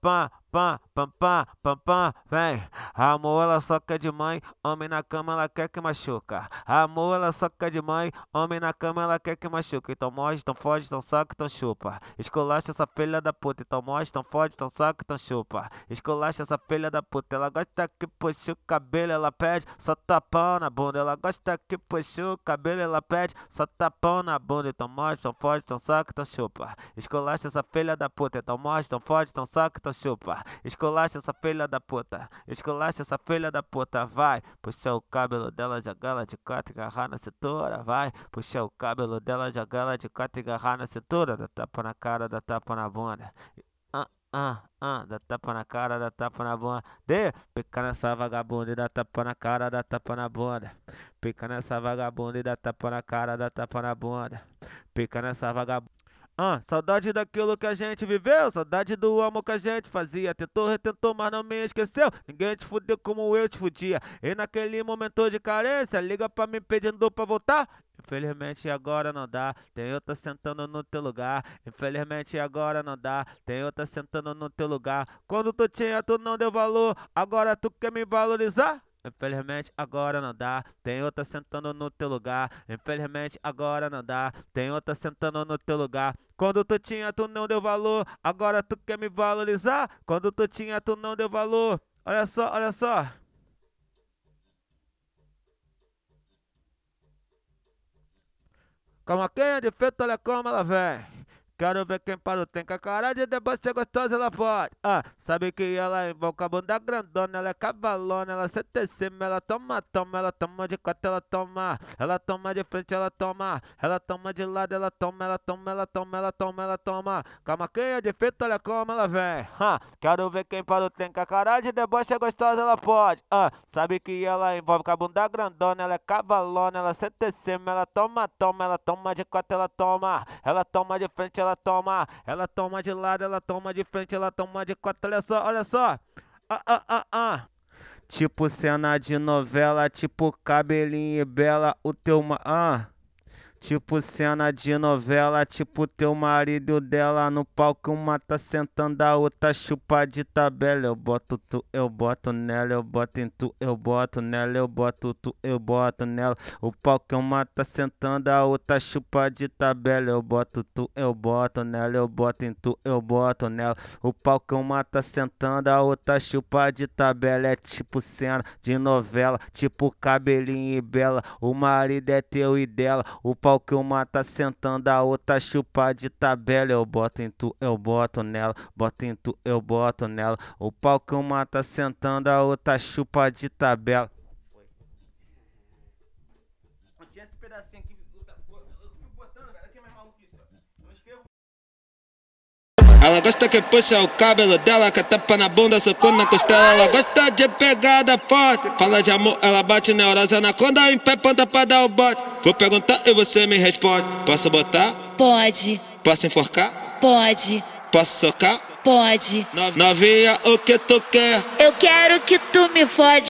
pas pá, pam, pá, pam, pam, vem. Amor, ela só quer de mãe, homem na cama ela quer que machuca. Amor, ela só quer de mãe, homem na cama ela quer que machuca. Então morde, então fode, então saca, então chupa. Escolacha essa filha da puta, então morde, então fode, então saca, então chupa. Escolacha essa filha da puta, ela gosta que puxa o cabelo, ela pede, só tapão na bunda. Ela gosta que puxa o cabelo, ela pede, só tapão na bunda. Então morde, então fode, então saca, então chupa. Escolacha essa filha da puta, então morde, então fode, então saca, então chupa. Escolacha essa filha da puta. Escolacha essa filha da puta. Vai puxar o cabelo dela, jogar ela de quatro agarrar na cintura. Vai puxar o cabelo dela, jogar ela de quatro agarrar na cintura. Dá tapa na cara, dá tapa na bunda. Ah, ah, ah, dá tapa na cara, dá tapa na bunda. De, pica nessa vagabunda e dá tapa na cara, dá tapa na bunda. Pica nessa vagabunda e dá tapa na cara, dá tapa na bunda. Pica nessa vagabunda. Ah, saudade daquilo que a gente viveu, saudade do amor que a gente fazia. Tentou, retentou, mas não me esqueceu. Ninguém te fudeu como eu te fudia. E naquele momento de carência, liga pra mim pedindo pra voltar. Infelizmente agora não dá, tem outra sentando no teu lugar. Infelizmente agora não dá, tem outra sentando no teu lugar. Quando tu tinha, tu não deu valor, agora tu quer me valorizar? Infelizmente agora não dá, tem outra sentando no teu lugar. Infelizmente agora não dá, tem outra sentando no teu lugar. Quando tu tinha, tu não deu valor, agora tu quer me valorizar? Quando tu tinha, tu não deu valor. Olha só, olha só. Calma quem é de feito, olha como ela vem. Quero ver quem parou, tem com a cara de deboche gostosa, ela pode. Ah, sabe que ela invoca a bunda grandona, ela é cavalona, ela senta cima, ela toma, toma, ela toma de quatro, ela toma. Ela toma de frente, ela toma. Ela toma de lado, ela toma, ela toma, ela toma, ela toma, ela toma. Calma, quem é de feito, olha como ela vem. Ah, quero ver quem parou, tem com a cara de deboche gostosa, ela pode. Ah, sabe que ela envolve com a bunda grandona, ela é cavalona, ela senta cima, ela toma, toma, ela toma de quatro, ela toma. Ela toma de frente, ela ela toma, ela toma de lado, ela toma de frente, ela toma de quatro, olha só, olha só. Ah, ah, ah, ah. Tipo cena de novela, tipo cabelinho e bela, o teu ma... Ah. Tipo cena de novela, tipo teu marido dela no palco, uma tá sentando, a outra chupa de tabela. Eu boto tu, eu boto nela, eu boto em tu, eu boto nela, eu boto tu, eu boto nela. O palco uma tá sentando, a outra chupa de tabela. Eu boto tu, eu boto nela, eu boto em tu, eu boto nela. O palco uma tá sentando, a outra chupa de tabela. É tipo cena de novela, tipo cabelinho e bela. O marido é teu e dela. O pau que uma tá sentando, a outra chupa de tabela. Eu boto em tu, eu boto nela, boto em tu, eu boto nela. O pau que uma tá sentando, a outra chupa de tabela. Eu tinha esse pedacinho aqui, eu fui botando, velho, aqui é mais maluquice, ó. Eu escrevo gosta que puxa o cabelo dela, que tapa na bunda, socou na costela. Ela gosta de pegada forte. Fala de amor, ela bate neurosa na conda, em pé, ponta pra dar o bote. Vou perguntar e você me responde. Posso botar? Pode, Posso enforcar? pode, Posso socar? pode. Novinha, o que tu quer? Eu quero que tu me fode.